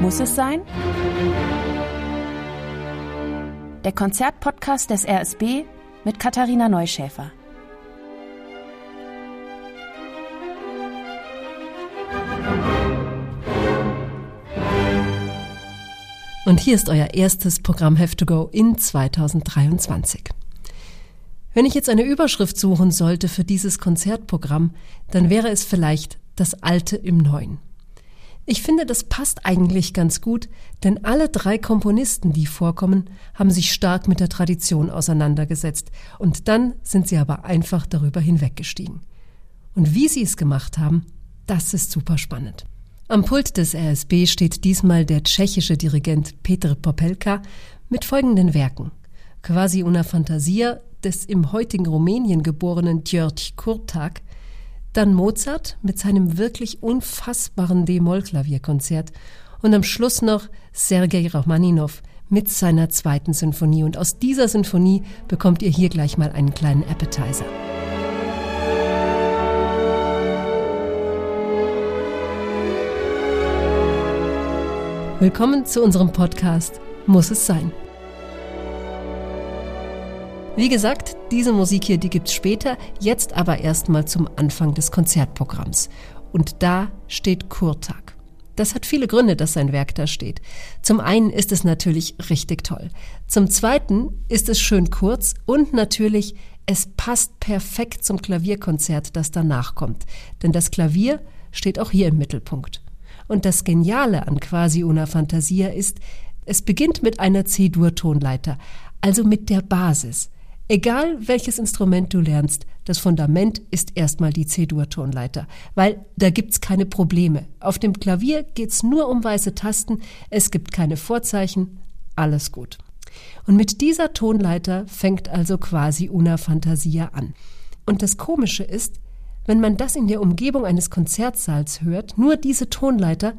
Muss es sein? Der Konzertpodcast des RSB mit Katharina Neuschäfer. Und hier ist euer erstes Programm Have to Go in 2023. Wenn ich jetzt eine Überschrift suchen sollte für dieses Konzertprogramm, dann wäre es vielleicht das Alte im Neuen. Ich finde, das passt eigentlich ganz gut, denn alle drei Komponisten, die vorkommen, haben sich stark mit der Tradition auseinandergesetzt und dann sind sie aber einfach darüber hinweggestiegen. Und wie sie es gemacht haben, das ist super spannend. Am Pult des RSB steht diesmal der tschechische Dirigent Petr Popelka mit folgenden Werken. Quasi una Fantasia des im heutigen Rumänien geborenen György Kurtak, dann Mozart mit seinem wirklich unfassbaren D-Moll-Klavierkonzert und am Schluss noch Sergei Rachmaninow mit seiner zweiten Sinfonie. Und aus dieser Sinfonie bekommt ihr hier gleich mal einen kleinen Appetizer. Willkommen zu unserem Podcast Muss es sein. Wie gesagt, diese Musik hier, die gibt's später, jetzt aber erstmal zum Anfang des Konzertprogramms. Und da steht Kurtag. Das hat viele Gründe, dass sein Werk da steht. Zum einen ist es natürlich richtig toll. Zum zweiten ist es schön kurz und natürlich, es passt perfekt zum Klavierkonzert, das danach kommt. Denn das Klavier steht auch hier im Mittelpunkt. Und das Geniale an Quasi una Fantasia ist, es beginnt mit einer C-Dur-Tonleiter, also mit der Basis. Egal welches Instrument du lernst, das Fundament ist erstmal die C-Dur-Tonleiter, weil da gibt's keine Probleme. Auf dem Klavier geht's nur um weiße Tasten, es gibt keine Vorzeichen, alles gut. Und mit dieser Tonleiter fängt also quasi Una Fantasia an. Und das Komische ist, wenn man das in der Umgebung eines Konzertsaals hört, nur diese Tonleiter,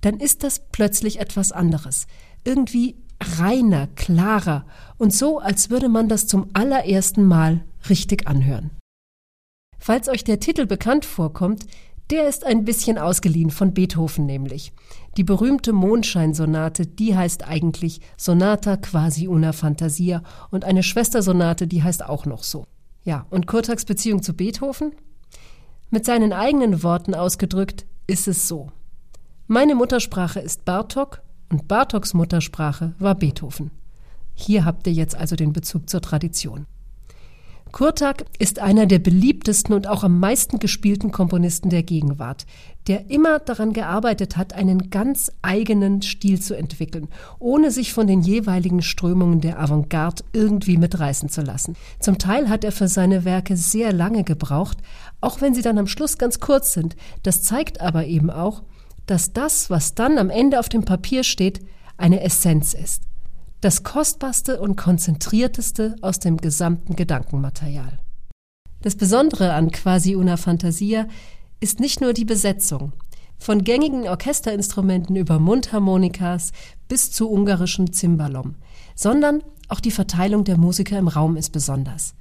dann ist das plötzlich etwas anderes. Irgendwie reiner, klarer und so, als würde man das zum allerersten Mal richtig anhören. Falls euch der Titel bekannt vorkommt, der ist ein bisschen ausgeliehen von Beethoven nämlich. Die berühmte Mondscheinsonate, die heißt eigentlich Sonata quasi una Fantasia und eine Schwestersonate, die heißt auch noch so. Ja, und Kurtags Beziehung zu Beethoven? Mit seinen eigenen Worten ausgedrückt ist es so. Meine Muttersprache ist Bartok und Bartoks Muttersprache war Beethoven. Hier habt ihr jetzt also den Bezug zur Tradition. Kurtak ist einer der beliebtesten und auch am meisten gespielten Komponisten der Gegenwart, der immer daran gearbeitet hat, einen ganz eigenen Stil zu entwickeln, ohne sich von den jeweiligen Strömungen der Avantgarde irgendwie mitreißen zu lassen. Zum Teil hat er für seine Werke sehr lange gebraucht, auch wenn sie dann am Schluss ganz kurz sind. Das zeigt aber eben auch, dass das, was dann am Ende auf dem Papier steht, eine Essenz ist das kostbarste und konzentrierteste aus dem gesamten Gedankenmaterial. Das Besondere an Quasi una Fantasia ist nicht nur die Besetzung. Von gängigen Orchesterinstrumenten über Mundharmonikas bis zu ungarischem Zimbalom, sondern auch die Verteilung der Musiker im Raum ist besonders.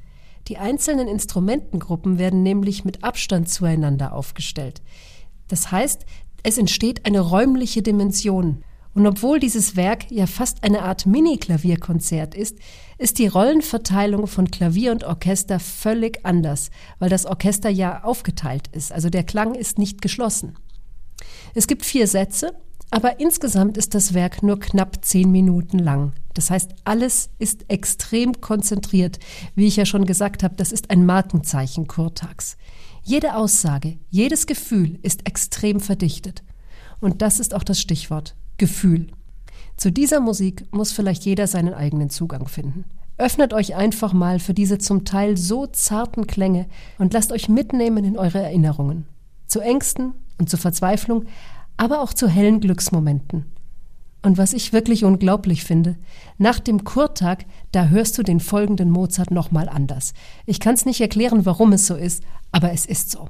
Die einzelnen Instrumentengruppen werden nämlich mit Abstand zueinander aufgestellt. Das heißt, es entsteht eine räumliche Dimension, und obwohl dieses Werk ja fast eine Art Mini-Klavierkonzert ist, ist die Rollenverteilung von Klavier und Orchester völlig anders, weil das Orchester ja aufgeteilt ist, also der Klang ist nicht geschlossen. Es gibt vier Sätze, aber insgesamt ist das Werk nur knapp zehn Minuten lang. Das heißt, alles ist extrem konzentriert. Wie ich ja schon gesagt habe, das ist ein Markenzeichen Kurtags. Jede Aussage, jedes Gefühl ist extrem verdichtet. Und das ist auch das Stichwort. Gefühl. Zu dieser Musik muss vielleicht jeder seinen eigenen Zugang finden. Öffnet euch einfach mal für diese zum Teil so zarten Klänge und lasst euch mitnehmen in eure Erinnerungen. Zu Ängsten und zu Verzweiflung, aber auch zu hellen Glücksmomenten. Und was ich wirklich unglaublich finde, nach dem Kurtag, da hörst du den folgenden Mozart nochmal anders. Ich kann es nicht erklären, warum es so ist, aber es ist so.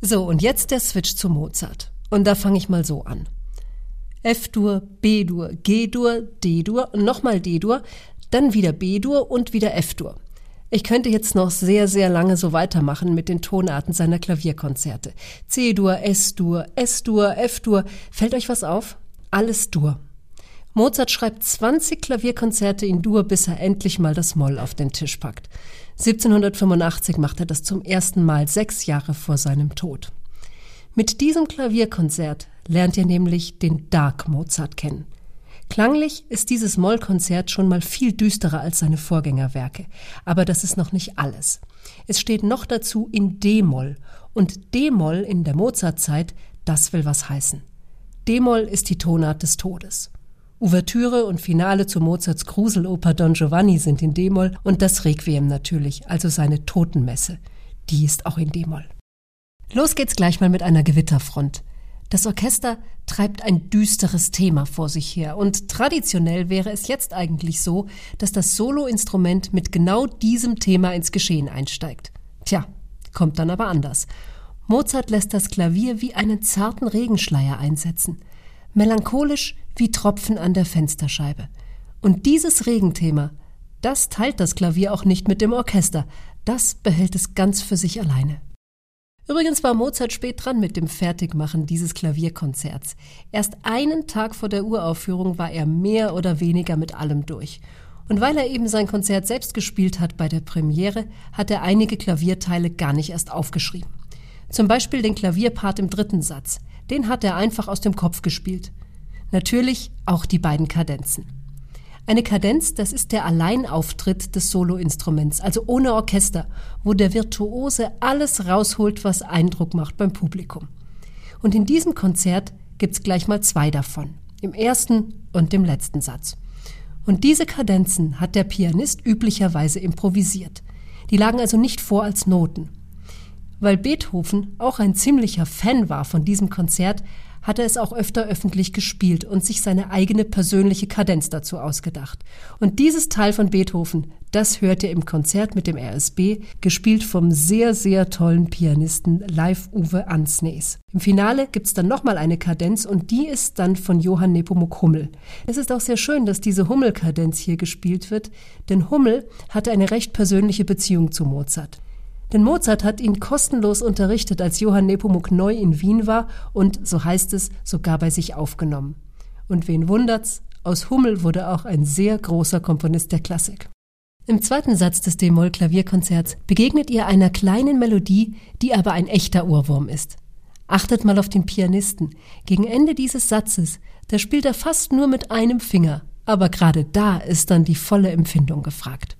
So, und jetzt der Switch zu Mozart. Und da fange ich mal so an. F-Dur, B-Dur, G-Dur, D-Dur nochmal D-Dur, dann wieder B-Dur und wieder F-Dur. Ich könnte jetzt noch sehr, sehr lange so weitermachen mit den Tonarten seiner Klavierkonzerte. C-Dur, S-Dur, S-Dur, F-Dur. Fällt euch was auf? Alles Dur. Mozart schreibt 20 Klavierkonzerte in Dur, bis er endlich mal das Moll auf den Tisch packt. 1785 macht er das zum ersten Mal, sechs Jahre vor seinem Tod. Mit diesem Klavierkonzert lernt ihr nämlich den Dark Mozart kennen. Klanglich ist dieses Mollkonzert schon mal viel düsterer als seine Vorgängerwerke. Aber das ist noch nicht alles. Es steht noch dazu in D-Moll. Und D-Moll in der Mozartzeit, das will was heißen. D-Moll ist die Tonart des Todes. Ouvertüre und Finale zu Mozarts Gruseloper Don Giovanni sind in D-Moll und das Requiem natürlich, also seine Totenmesse. Die ist auch in D-Moll. Los geht's gleich mal mit einer Gewitterfront. Das Orchester treibt ein düsteres Thema vor sich her und traditionell wäre es jetzt eigentlich so, dass das Soloinstrument mit genau diesem Thema ins Geschehen einsteigt. Tja, kommt dann aber anders. Mozart lässt das Klavier wie einen zarten Regenschleier einsetzen, melancholisch wie Tropfen an der Fensterscheibe. Und dieses Regenthema, das teilt das Klavier auch nicht mit dem Orchester, das behält es ganz für sich alleine. Übrigens war Mozart spät dran mit dem Fertigmachen dieses Klavierkonzerts. Erst einen Tag vor der Uraufführung war er mehr oder weniger mit allem durch. Und weil er eben sein Konzert selbst gespielt hat bei der Premiere, hat er einige Klavierteile gar nicht erst aufgeschrieben. Zum Beispiel den Klavierpart im dritten Satz. Den hat er einfach aus dem Kopf gespielt. Natürlich auch die beiden Kadenzen. Eine Kadenz, das ist der Alleinauftritt des Soloinstruments, also ohne Orchester, wo der Virtuose alles rausholt, was Eindruck macht beim Publikum. Und in diesem Konzert gibt's gleich mal zwei davon, im ersten und im letzten Satz. Und diese Kadenzen hat der Pianist üblicherweise improvisiert. Die lagen also nicht vor als Noten. Weil Beethoven auch ein ziemlicher Fan war von diesem Konzert, hat er es auch öfter öffentlich gespielt und sich seine eigene persönliche Kadenz dazu ausgedacht. Und dieses Teil von Beethoven, das hört ihr im Konzert mit dem RSB, gespielt vom sehr, sehr tollen Pianisten Live Uwe Ansnes. Im Finale gibt's dann nochmal eine Kadenz und die ist dann von Johann Nepomuk Hummel. Es ist auch sehr schön, dass diese Hummel-Kadenz hier gespielt wird, denn Hummel hatte eine recht persönliche Beziehung zu Mozart. Denn Mozart hat ihn kostenlos unterrichtet, als Johann Nepomuk neu in Wien war und, so heißt es, sogar bei sich aufgenommen. Und wen wundert's? Aus Hummel wurde auch ein sehr großer Komponist der Klassik. Im zweiten Satz des D-Moll-Klavierkonzerts begegnet ihr einer kleinen Melodie, die aber ein echter Ohrwurm ist. Achtet mal auf den Pianisten. Gegen Ende dieses Satzes, da spielt er fast nur mit einem Finger, aber gerade da ist dann die volle Empfindung gefragt.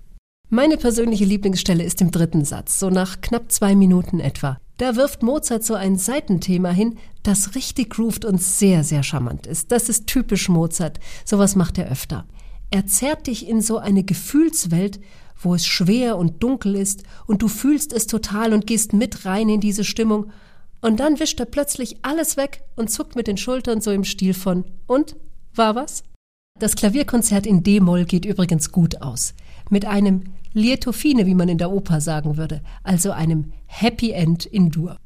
Meine persönliche Lieblingsstelle ist im dritten Satz, so nach knapp zwei Minuten etwa. Da wirft Mozart so ein Seitenthema hin, das richtig groovt und sehr, sehr charmant ist. Das ist typisch Mozart. Sowas macht er öfter. Er zerrt dich in so eine Gefühlswelt, wo es schwer und dunkel ist und du fühlst es total und gehst mit rein in diese Stimmung. Und dann wischt er plötzlich alles weg und zuckt mit den Schultern so im Stil von Und? War was? Das Klavierkonzert in D-Moll geht übrigens gut aus. Mit einem Lieto fine, wie man in der Oper sagen würde, also einem Happy End in Dur.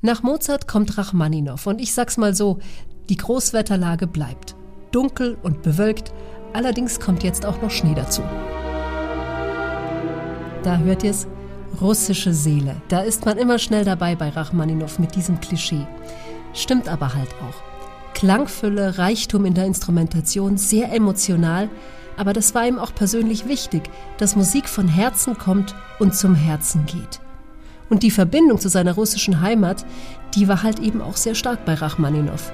Nach Mozart kommt Rachmaninow und ich sag's mal so, die Großwetterlage bleibt. Dunkel und bewölkt, allerdings kommt jetzt auch noch Schnee dazu. Da hört ihr's, russische Seele. Da ist man immer schnell dabei bei Rachmaninow mit diesem Klischee. Stimmt aber halt auch. Klangfülle, Reichtum in der Instrumentation, sehr emotional, aber das war ihm auch persönlich wichtig, dass Musik von Herzen kommt und zum Herzen geht. Und die Verbindung zu seiner russischen Heimat, die war halt eben auch sehr stark bei Rachmaninow.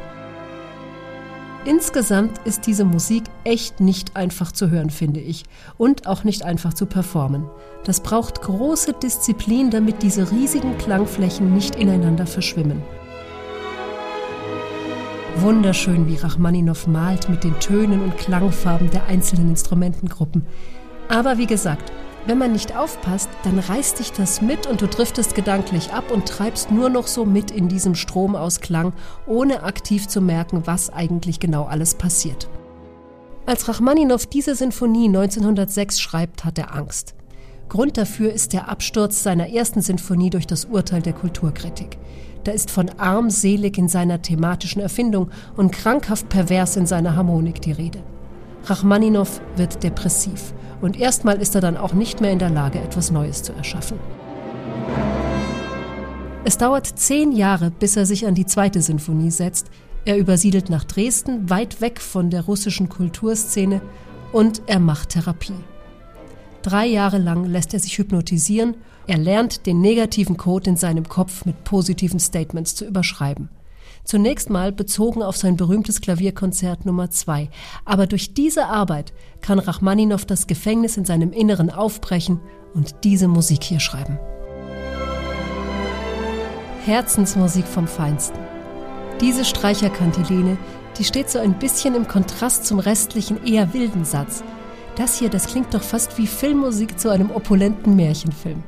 Insgesamt ist diese Musik echt nicht einfach zu hören, finde ich, und auch nicht einfach zu performen. Das braucht große Disziplin, damit diese riesigen Klangflächen nicht ineinander verschwimmen. Wunderschön, wie Rachmaninow malt mit den Tönen und Klangfarben der einzelnen Instrumentengruppen. Aber wie gesagt, wenn man nicht aufpasst, dann reißt dich das mit und du driftest gedanklich ab und treibst nur noch so mit in diesem Strom aus Klang, ohne aktiv zu merken, was eigentlich genau alles passiert. Als Rachmaninow diese Sinfonie 1906 schreibt, hat er Angst. Grund dafür ist der Absturz seiner ersten Sinfonie durch das Urteil der Kulturkritik. Da ist von armselig in seiner thematischen Erfindung und krankhaft pervers in seiner Harmonik die Rede. Rachmaninow wird depressiv und erstmal ist er dann auch nicht mehr in der Lage, etwas Neues zu erschaffen. Es dauert zehn Jahre, bis er sich an die zweite Sinfonie setzt, Er übersiedelt nach Dresden, weit weg von der russischen Kulturszene, und er macht Therapie. Drei Jahre lang lässt er sich hypnotisieren, er lernt den negativen Code in seinem Kopf mit positiven Statements zu überschreiben. Zunächst mal bezogen auf sein berühmtes Klavierkonzert Nummer 2. Aber durch diese Arbeit kann Rachmaninow das Gefängnis in seinem Inneren aufbrechen und diese Musik hier schreiben. Herzensmusik vom Feinsten. Diese Streicherkantiline, die steht so ein bisschen im Kontrast zum restlichen eher wilden Satz. Das hier, das klingt doch fast wie Filmmusik zu einem opulenten Märchenfilm.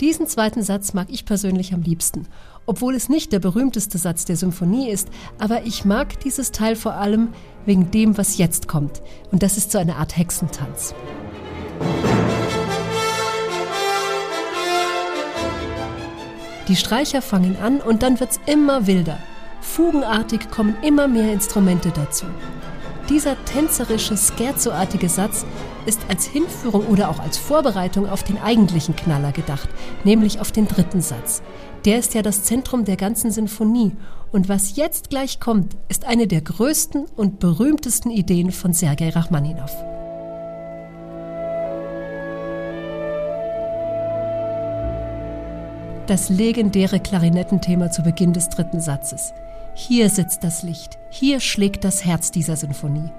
Diesen zweiten Satz mag ich persönlich am liebsten, obwohl es nicht der berühmteste Satz der Symphonie ist, aber ich mag dieses Teil vor allem wegen dem, was jetzt kommt. Und das ist so eine Art Hexentanz. Die Streicher fangen an und dann wird's immer wilder. Fugenartig kommen immer mehr Instrumente dazu. Dieser tänzerische, scherzoartige Satz ist als Hinführung oder auch als Vorbereitung auf den eigentlichen Knaller gedacht, nämlich auf den dritten Satz. Der ist ja das Zentrum der ganzen Sinfonie. Und was jetzt gleich kommt, ist eine der größten und berühmtesten Ideen von Sergei Rachmaninow. Das legendäre Klarinettenthema zu Beginn des dritten Satzes. Hier sitzt das Licht, hier schlägt das Herz dieser Sinfonie.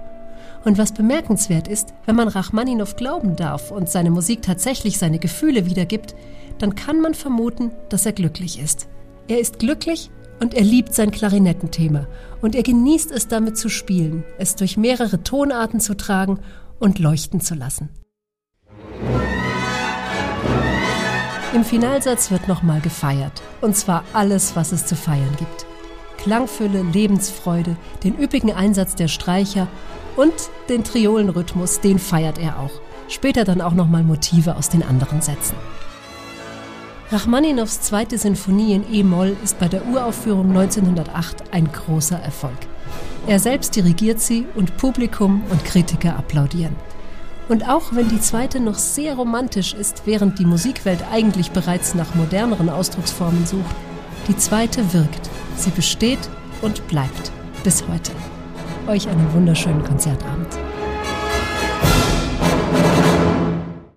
Und was bemerkenswert ist, wenn man Rachmaninow glauben darf und seine Musik tatsächlich seine Gefühle wiedergibt, dann kann man vermuten, dass er glücklich ist. Er ist glücklich und er liebt sein Klarinettenthema und er genießt es damit zu spielen, es durch mehrere Tonarten zu tragen und leuchten zu lassen. Im Finalsatz wird nochmal gefeiert, und zwar alles, was es zu feiern gibt. Klangfülle, Lebensfreude, den üppigen Einsatz der Streicher und den Triolenrhythmus, den feiert er auch. Später dann auch nochmal Motive aus den anderen Sätzen. Rachmaninows zweite Sinfonie in E-Moll ist bei der Uraufführung 1908 ein großer Erfolg. Er selbst dirigiert sie und Publikum und Kritiker applaudieren. Und auch wenn die zweite noch sehr romantisch ist, während die Musikwelt eigentlich bereits nach moderneren Ausdrucksformen sucht, die zweite wirkt Sie besteht und bleibt bis heute. Euch einen wunderschönen Konzertabend.